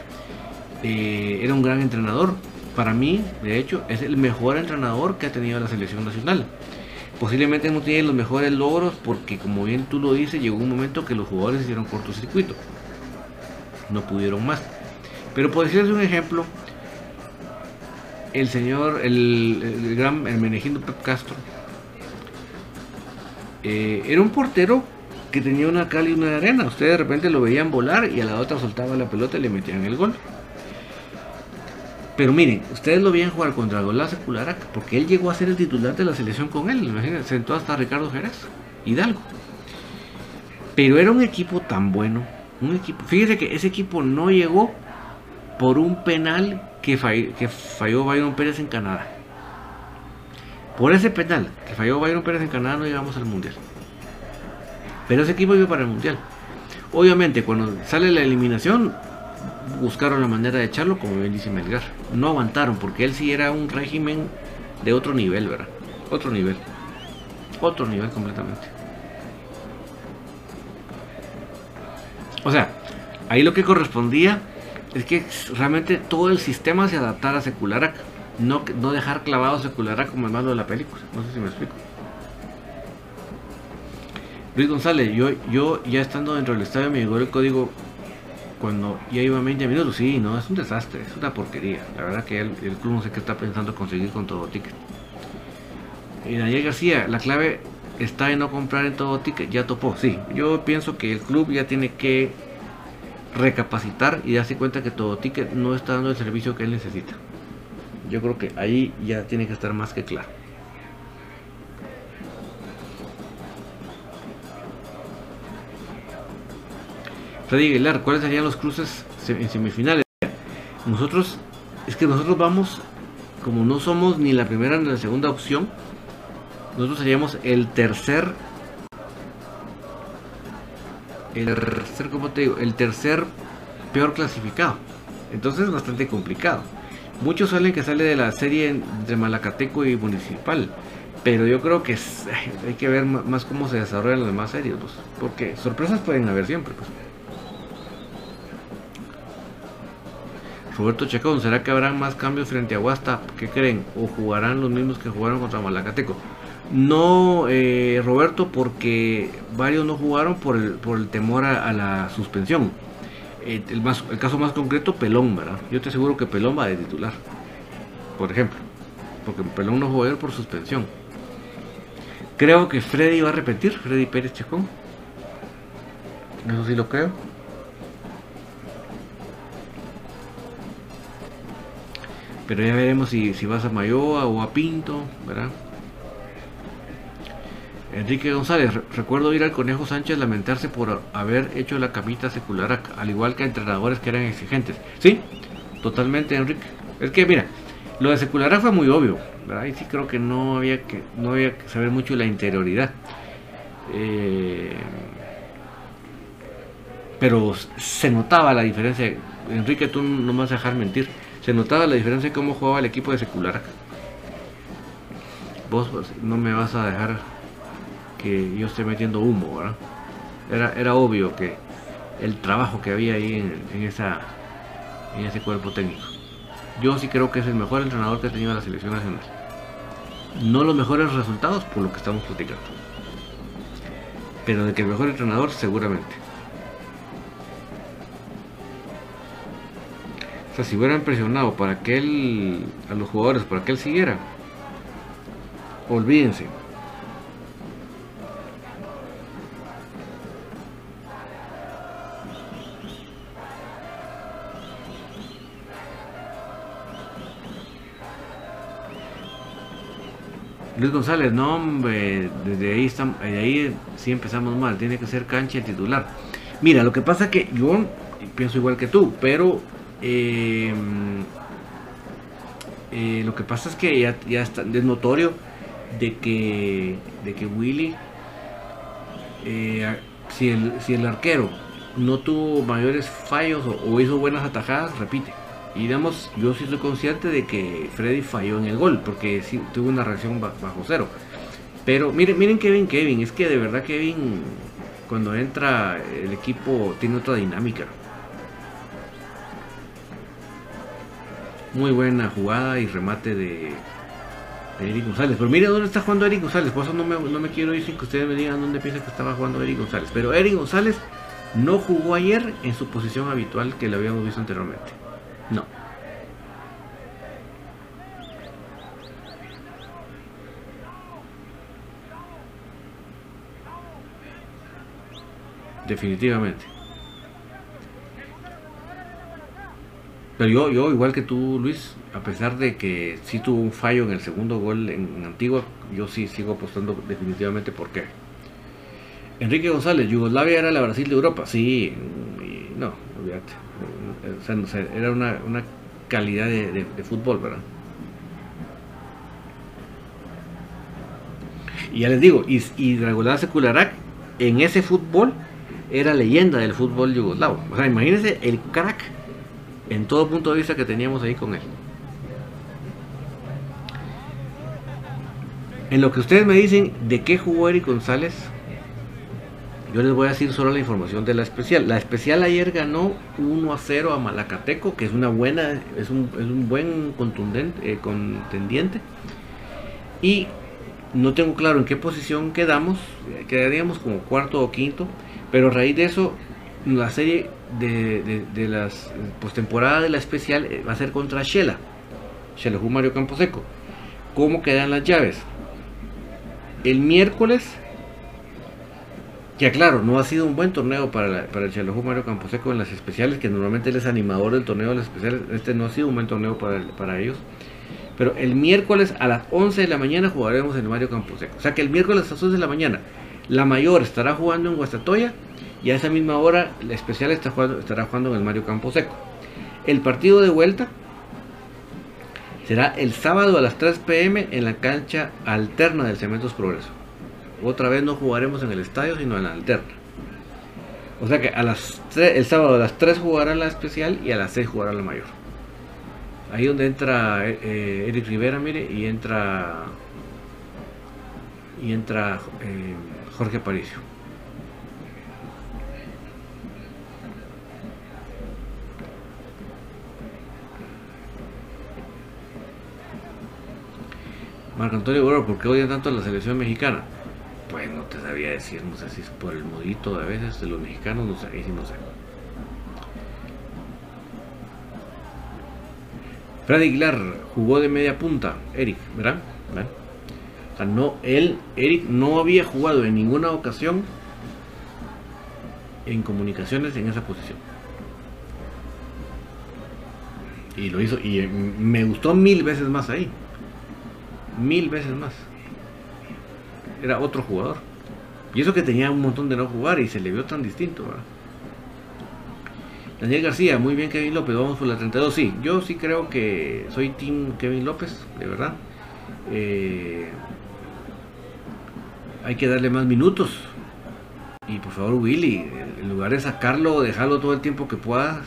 eh, era un gran entrenador. Para mí, de hecho, es el mejor entrenador que ha tenido la selección nacional. Posiblemente no tiene los mejores logros porque, como bien tú lo dices, llegó un momento que los jugadores hicieron cortocircuito. No pudieron más. Pero por decirles un ejemplo, el señor, el, gran Hermenegindo Pep Castro, eh, era un portero que tenía una cal y una arena. Ustedes de repente lo veían volar y a la otra soltaba la pelota y le metían el gol. Pero miren, ustedes lo veían jugar contra Golaz Cularac, porque él llegó a ser el titular de la selección con él. Imagínense, sentó hasta Ricardo Jerez, Hidalgo. Pero era un equipo tan bueno. Un equipo, fíjese que ese equipo no llegó por un penal que, que falló Byron Pérez en Canadá. Por ese penal que falló Byron Pérez en Canadá no llegamos al Mundial. Pero ese equipo iba para el mundial. Obviamente, cuando sale la eliminación, buscaron la manera de echarlo, como bien dice Melgar. No aguantaron, porque él sí era un régimen de otro nivel, ¿verdad? Otro nivel. Otro nivel completamente. O sea, ahí lo que correspondía es que realmente todo el sistema se adaptara a Secularac. No, dejar clavado Secularac como el malo de la película. No sé si me explico. Luis González, yo, yo ya estando dentro del estadio me llegó el código cuando ya iba 20 minutos. Sí, no, es un desastre, es una porquería. La verdad que el, el club no sé qué está pensando conseguir con todo ticket. Y Daniel García, la clave está en no comprar en todo ticket. Ya topó, sí. Yo pienso que el club ya tiene que recapacitar y darse cuenta que todo ticket no está dando el servicio que él necesita. Yo creo que ahí ya tiene que estar más que claro. Freddy Aguilar, ¿cuáles serían los cruces en semifinales? Nosotros, es que nosotros vamos, como no somos ni la primera ni la segunda opción, nosotros seríamos el tercer, el tercer, ¿cómo te digo? El tercer peor clasificado. Entonces es bastante complicado. Muchos suelen que sale de la serie entre Malacateco y Municipal. Pero yo creo que hay que ver más cómo se desarrollan los demás series. Pues, porque sorpresas pueden haber siempre. Pues. Roberto Chacón, ¿será que habrán más cambios frente a Huasta? ¿Qué creen? ¿O jugarán los mismos que jugaron contra Malacateco? No, eh, Roberto, porque varios no jugaron por el, por el temor a, la suspensión. Eh, el, más, el caso más concreto, Pelón, ¿verdad? Yo te aseguro que Pelón va de titular, por ejemplo. Porque Pelón no jugó por suspensión. Creo que Freddy va a repetir, Freddy Pérez Chacón. Eso sí lo creo. Pero ya veremos si, vas a Mayoa o a Pinto, ¿verdad? Enrique González, recuerdo ir al Conejo Sánchez lamentarse por haber hecho la camita secular, al igual que a entrenadores que eran exigentes. Sí, totalmente, Enrique. Es que mira, lo de secular fue muy obvio, ¿verdad? Y sí creo que no había que, no había que saber mucho la interioridad. Eh, pero se notaba la diferencia. Enrique, tú no me vas a dejar mentir se notaba la diferencia en cómo jugaba el equipo de secular. Vos pues, no me vas a dejar que yo esté metiendo humo, ¿verdad? Era, era obvio que el trabajo que había ahí en, esa, en ese cuerpo técnico. Yo sí creo que es el mejor entrenador que ha tenido la selección nacional. No los mejores resultados por lo que estamos platicando. Pero de que el mejor entrenador seguramente. Si hubieran presionado para que él, a los jugadores, para que él siguiera, olvídense. Luis González, no hombre, desde ahí, estamos, ahí sí empezamos mal, tiene que ser cancha titular. Mira, lo que pasa que yo pienso igual que tú, pero eh, eh, lo que pasa es que ya, está, es notorio de que, de que Willy, eh, si, el, si el arquero no tuvo mayores fallos o, hizo buenas atajadas, repite. Y digamos, yo sí soy consciente de que Freddy falló en el gol, porque sí tuvo una reacción bajo cero. Pero miren, miren Kevin, Kevin, es que de verdad Kevin, cuando entra el equipo tiene otra dinámica. Muy buena jugada y remate de, Eric González. Pero mire dónde está jugando Eric González. Por eso no me, no me quiero ir sin que ustedes me digan dónde piensa que estaba jugando Eric González. Pero Eric González no jugó ayer en su posición habitual que le habíamos visto anteriormente. No. Definitivamente. Pero yo, yo, igual que tú, Luis, a pesar de que sí tuvo un fallo en el segundo gol en Antigua, yo sí sigo apostando definitivamente por qué. Enrique González, Yugoslavia era la Brasil de Europa. Sí, no, olvídate. O sea, era una, calidad de, fútbol, ¿verdad? Y ya les digo, y, y Dragolada Secularak en ese fútbol era leyenda del fútbol yugoslavo. O sea, imagínense el crack en todo punto de vista que teníamos ahí con él. En lo que ustedes me dicen de qué jugó Eric González, yo les voy a decir solo la información de la especial. La especial ayer ganó 1 a 0 a Malacateco, que es una buena, es un, buen contundente, eh, contendiente. Y no tengo claro en qué posición quedamos, quedaríamos como cuarto o quinto, pero a raíz de eso, la serie de, de, las postemporada de la especial eh, va a ser contra Shela, Shela Mario Camposeco. ¿Cómo quedan las llaves? El miércoles, que claro, no ha sido un buen torneo para, para el Shela Mario Camposeco en las especiales, que normalmente él es animador del torneo de las especiales, este no ha sido un buen torneo para, para ellos. Pero el miércoles a las 11 de la mañana jugaremos en Mario Camposeco. O sea que el miércoles a las 11 de la mañana la mayor estará jugando en Guastatoya y a esa misma hora la especial estará jugando en el Mario Camposeco. El partido de vuelta será el sábado a las 3 pm en la cancha alterna del Cementos Progreso. Otra vez no jugaremos en el estadio, sino en la alterna. O sea que a las el sábado a las 3 jugará la especial y a las 6 jugará la mayor. Ahí donde entra eh, Eric Rivera, mire, y entra y entra eh, Jorge Aparicio. Marco Antonio Guerrero, ¿por qué odian tanto a la selección mexicana? Pues no te sabía decir, no sé si es por el modito de a veces de los mexicanos, no sé, ahí sí no sé. Freddy Aguilar jugó de media punta, Eric, ¿verdad? O sea, no, él, Eric, no había jugado en ninguna ocasión en comunicaciones en esa posición. Y lo hizo, y me gustó mil veces más ahí. Mil veces más. Era otro jugador. Y eso que tenía un montón de no jugar y se le vio tan distinto. Daniel García, muy bien Kevin López, vamos por la 32. Sí, yo sí creo que soy Team Kevin López, de verdad. Eh, hay que darle más minutos. Y por favor, Willy, en lugar de sacarlo, dejarlo todo el tiempo que puedas.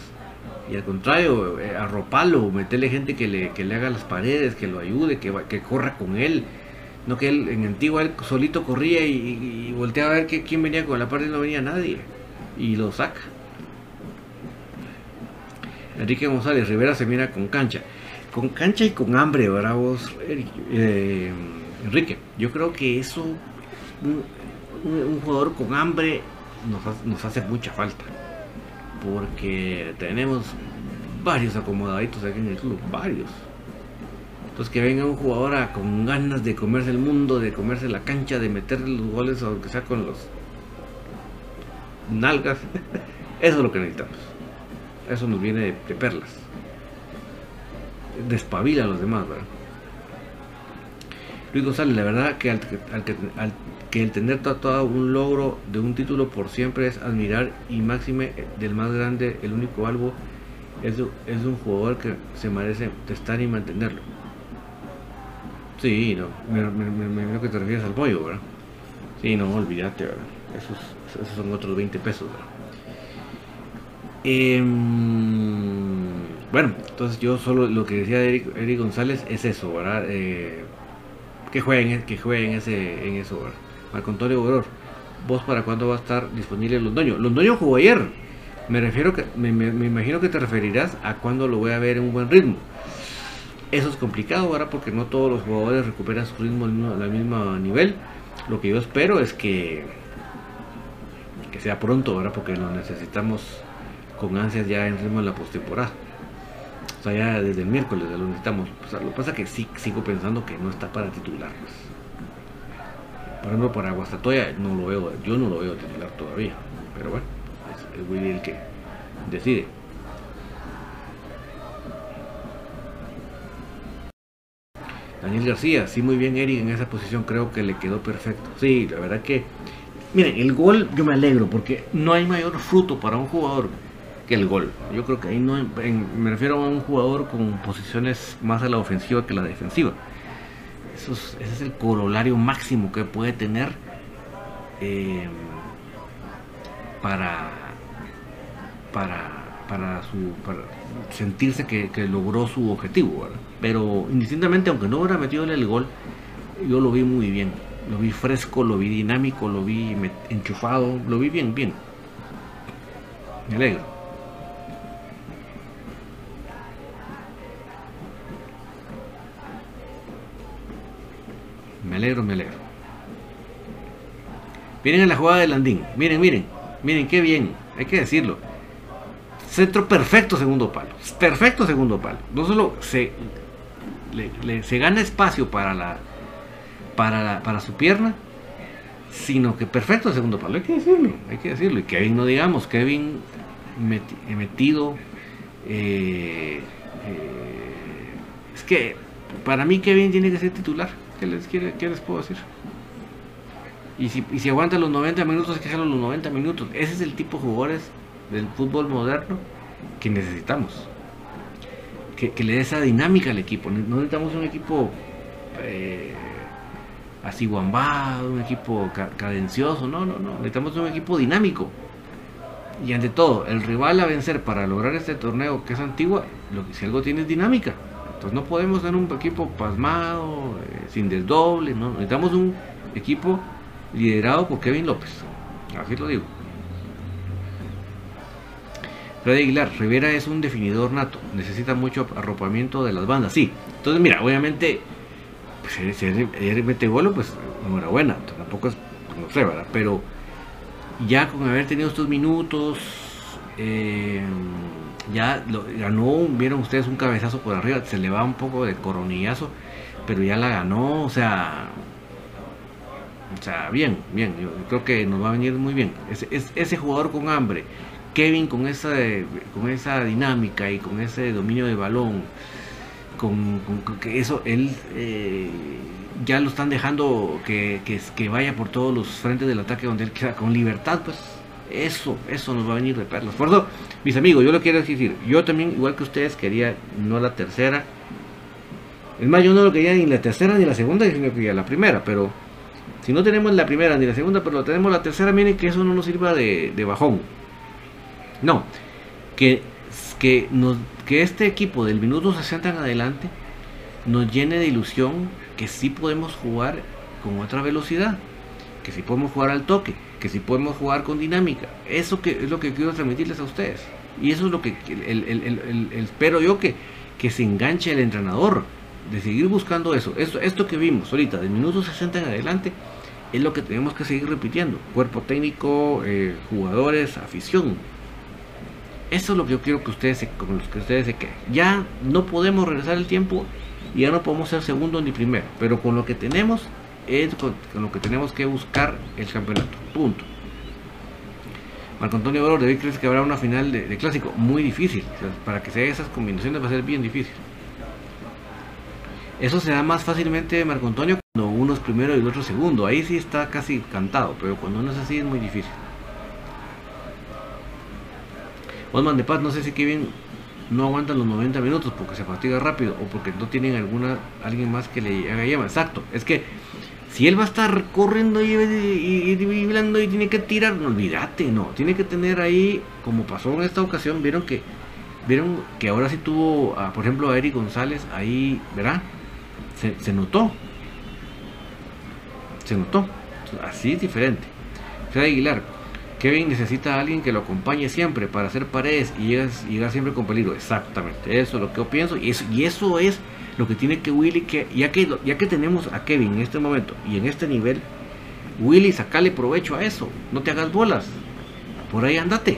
Y al contrario, eh, arropalo, meterle gente que le, que le haga las paredes, que lo ayude, que, que corra con él. No que él en Antigua él solito corría y, volteaba a ver que, quién venía con la parte y no venía nadie. Y lo saca. Enrique González Rivera se mira con cancha. Con cancha y con hambre, ¿verdad vos, eh, Enrique? Yo creo que eso, un, jugador con hambre nos, hace mucha falta. Porque tenemos varios acomodaditos aquí en el club, varios. Entonces que venga un jugador con ganas de comerse el mundo, de comerse la cancha, de meterle los goles, aunque sea con los nalgas. Eso es lo que necesitamos. Eso nos viene de, perlas. Despabila a los demás, ¿verdad? Luis González, la verdad que, el tener tatuado un logro de un título por siempre es admirar y máxime del más grande, el único algo, es, un jugador que se merece testar y mantenerlo. Sí, no, me, me, que te refieres al pollo, ¿verdad? Sí, no, olvídate, ¿verdad? Esos, son otros 20 pesos, ¿verdad? Em, bueno, entonces yo solo lo que decía Eric, Eric González es eso, ¿verdad? Eh, que jueguen, que jueguen ese, en eso, ¿verdad? Marco Antonio ¿vos para cuándo va a estar disponible Londoño? Londoño jugó ayer. Me refiero que, me, imagino que te referirás a cuándo lo voy a ver en un buen ritmo. Eso es complicado, ¿verdad? Porque no todos los jugadores recuperan su ritmo al mismo nivel. Lo que yo espero es que, que sea pronto, ¿verdad? Porque lo necesitamos con ansias ya en ritmo de la postemporada. O sea, ya desde el miércoles ya lo necesitamos. lo que pasa es que sí, sigo pensando que no está para titular. Pues. Por ejemplo, para Guastatoya no lo veo, yo no lo veo titular todavía. Pero bueno, es, Willy el que decide. Daniel García, sí, muy bien Eric en esa posición, creo que le quedó perfecto. Sí, la verdad que, miren, el gol yo me alegro porque no hay mayor fruto para un jugador que el gol. Yo creo que ahí no me refiero a un jugador con posiciones más a la ofensiva que a la defensiva. Eso es, ese es el corolario máximo que puede tener eh, para, para, para, su, sentirse que, logró su objetivo. Pero indistintamente, aunque no hubiera metido el gol, yo lo vi muy bien. Lo vi fresco, lo vi dinámico, lo vi enchufado, lo vi bien, bien. Me alegro. Me alegro, me alegro. Miren en la jugada de Landín, miren, miren, miren qué bien, hay que decirlo. Centro perfecto segundo palo, perfecto segundo palo. No solo se, se gana espacio para la, para, para su pierna, sino que perfecto segundo palo, hay que decirlo, hay que decirlo. Y Kevin no digamos, Kevin metido, eh, eh, es que para mí Kevin tiene que ser titular, ¿qué les, les puedo decir? Y si, aguanta los 90 minutos, que sean los 90 minutos. Ese es el tipo de jugadores del fútbol moderno que necesitamos. Que, que le dé esa dinámica al equipo. No necesitamos un equipo eh, así guambado, un equipo cadencioso. No, no, no. Necesitamos un equipo dinámico. Y ante todo, el rival a vencer para lograr este torneo que es antigua, lo que si algo tiene es dinámica. Entonces no podemos tener un equipo pasmado, eh, sin desdoble, necesitamos un equipo liderado por Kevin López. Así lo digo. Freddy Aguilar, Rivera es un definidor nato, necesita mucho arropamiento de las bandas, sí. Entonces, mira, obviamente, pues, si ayer mete golo, pues enhorabuena, tampoco es, no sé, ¿verdad? Pero ya con haber tenido estos minutos, eh, ya lo, ganó, vieron ustedes un cabezazo por arriba, se le va un poco de coronillazo, pero ya la ganó, o sea, o sea, bien, bien, yo creo que nos va a venir muy bien. Ese, ese jugador con hambre, Kevin con esa, con esa dinámica y con ese dominio de balón, con, que eso, él eh, ya lo están dejando que, que, vaya por todos los frentes del ataque donde él quiera, con libertad, pues eso, eso nos va a venir de perlas. Por eso, mis amigos, yo lo quiero decir, yo también, igual que ustedes, quería no la tercera. Es más, yo no lo quería ni la tercera ni la segunda, sino que quería la primera, pero si no tenemos la primera ni la segunda, pero tenemos la tercera, miren que eso no nos sirva de, bajón. No, que, que este equipo del minuto 60 en adelante nos llene de ilusión que sí podemos jugar con otra velocidad, que sí podemos jugar al toque, que sí podemos jugar con dinámica. Eso que es lo que quiero transmitirles a ustedes. Y eso es lo que el, espero yo que, que se enganche el entrenador, de seguir buscando eso. Esto, esto que vimos ahorita, de minuto 60 en adelante, es lo que tenemos que seguir repitiendo. Cuerpo técnico, eh, jugadores, afición. Eso es lo que yo quiero que ustedes se, con los que ustedes se queden. Ya no podemos regresar el tiempo y ya no podemos ser segundo ni primero. Pero con lo que tenemos es con, lo que tenemos que buscar el campeonato. Punto. Marco Antonio Valor, David crees que habrá una final de, clásico. Muy difícil. para que se hagan esas combinaciones va a ser bien difícil. Eso se da más fácilmente, Marco Antonio, cuando uno es primero y el otro segundo. Ahí sí está casi cantado, pero cuando uno es así es muy difícil. Osman de Paz, no sé si Kevin no aguanta los 90 minutos porque se fatiga rápido o porque no tienen alguna alguien más que le haga llama. Exacto, es que si él va a estar corriendo y, y, y, tiene que tirar, no olvídate, no, tiene que tener ahí, como pasó en esta ocasión, vieron que vieron que ahora sí tuvo, por ejemplo, a Eric González ahí, ¿verdad? se, notó. Se notó. Así es diferente. Fede Aguilar. Kevin necesita a alguien que lo acompañe siempre para hacer paredes y llegar, siempre con peligro. Exactamente. Eso es lo que yo pienso. Y eso, es lo que tiene que Willy, que ya, que ya que tenemos a Kevin en este momento y en este nivel, Willy, sacale provecho a eso. No te hagas bolas. Por ahí andate.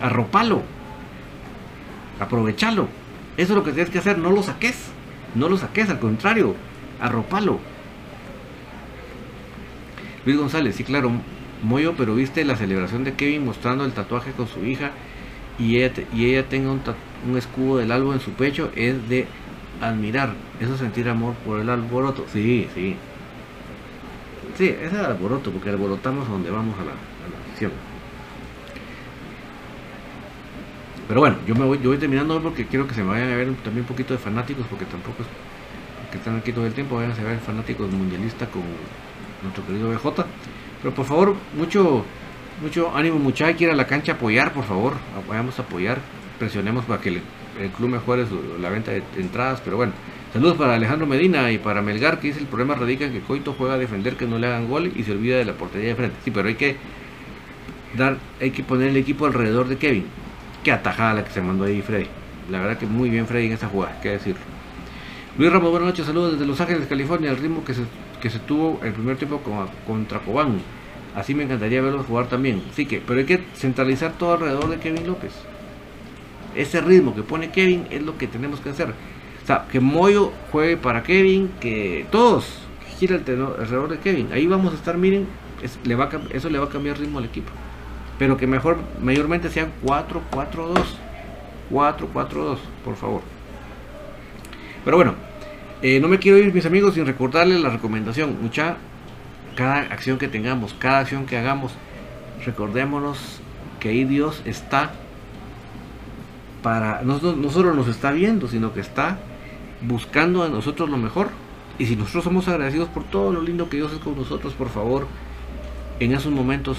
Arropalo. Aprovechalo. Eso es lo que tienes que hacer. No lo saques. No lo saques, al contrario, arropalo. Luis González, sí, claro, Moyo, pero viste la celebración de Kevin mostrando el tatuaje con su hija y ella, y ella tenga un, un escudo del albo en su pecho, es de admirar. Eso es sentir amor por el alboroto. Sí, sí. Sí, es el alboroto, porque alborotamos a donde vamos a la, a Pero bueno, yo me voy, yo voy terminando porque quiero que se me vayan a ver también un poquito de fanáticos, porque tampoco es que están aquí todo el tiempo, vayan a ver fanáticos mundialistas con nuestro querido BJ. Pero por favor, mucho, mucho ánimo muchachos, quiera la cancha apoyar, por favor, vayamos a apoyar, presionemos para que el, club mejore la venta de entradas, pero bueno. Saludos para Alejandro Medina y para Melgar, que dice el problema radica en que Coito juega a defender que no le hagan gol y se olvida de la portería de frente. Sí, pero hay que dar, hay que poner el equipo alrededor de Kevin Qué atajada la que se mandó ahí Freddy. La verdad que muy bien Freddy en esa jugada, qué decirlo. Luis Ramos, buenas noches, saludos desde Los Ángeles, California. El ritmo que se, que se tuvo el primer tiempo contra Cobán. Así me encantaría verlos jugar también. Así que, pero hay que centralizar todo alrededor de Kevin López. Ese ritmo que pone Kevin es lo que tenemos que hacer. O sea, que Moyo juegue para Kevin, que todos gira el alrededor de Kevin. Ahí vamos a estar, miren, le va eso le va a cambiar ritmo al equipo. Pero que mejor, mayormente sean 4-4-2. 4-4-2, por favor. Pero bueno, eh, no me quiero ir, mis amigos, sin recordarles la recomendación. Mucha, cada acción que tengamos, cada acción que hagamos, recordémonos que ahí Dios está para, no, no solo nos está viendo, sino que está buscando a nosotros lo mejor. Y si nosotros somos agradecidos por todo lo lindo que Dios es con nosotros, por favor, en esos momentos,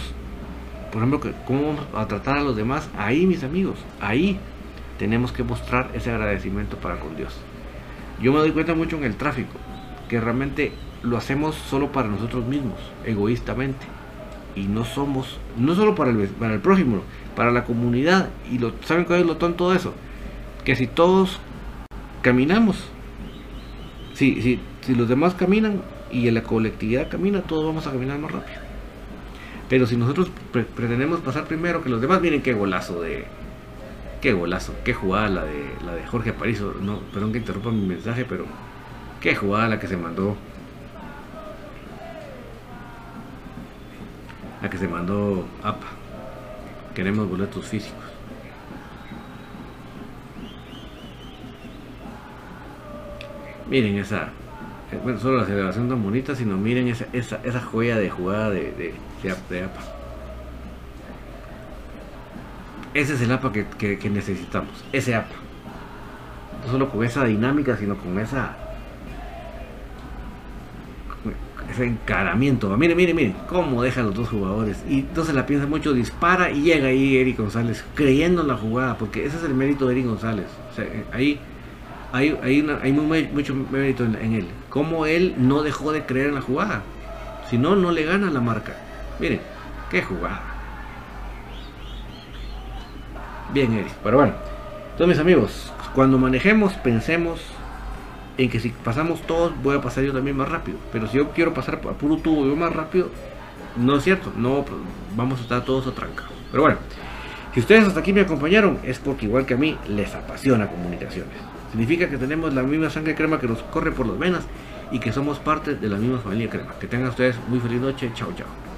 por ejemplo, cómo vamos a tratar a los demás, ahí mis amigos, ahí tenemos que mostrar ese agradecimiento para con Dios. Yo me doy cuenta mucho en el tráfico, que realmente lo hacemos solo para nosotros mismos, egoístamente. Y no somos, no solo para el, para el prójimo, para la comunidad. Y lo, ¿saben cuál es lo tonto de eso? Que si todos caminamos, si, si, si los demás caminan y la colectividad camina, todos vamos a caminar más rápido. Pero si nosotros pretendemos pasar primero que los demás, miren qué golazo de, Qué golazo, qué jugada la de, la de Jorge Aparicio. No, perdón que interrumpa mi mensaje, pero qué jugada la que se mandó. La que se mandó APA. Queremos boletos físicos. Miren esa. Eh, bueno, solo la celebración tan bonita, sino miren esa, esa, esa joya de jugada de, de, de APA. Ese es el APA que, necesitamos, ese APA. No solo con esa dinámica, sino con esa ese encaramiento. Mire, mire, mire, cómo dejan los dos jugadores. Y entonces la piensa mucho, dispara y llega ahí Eric González, creyendo en la jugada, porque ese es el mérito de Eric González. Eh, ahí hay, mucho mérito en, en, él. Cómo él no dejó de creer en la jugada. Si no, no le gana la marca. Miren, qué jugada. Bien, Eric. Pero bueno, entonces mis amigos, cuando manejemos, pensemos en que si pasamos todos, voy a pasar yo también más rápido. Pero si yo quiero pasar a puro tubo yo más rápido, no es cierto. No, pues, vamos a estar todos a tranca. Pero bueno, si ustedes hasta aquí me acompañaron, es porque igual que a mí, les apasiona comunicaciones. Significa que tenemos la misma sangre crema que nos corre por las venas y que somos parte de la misma familia crema. Que tengan ustedes muy feliz noche. Chao, chao.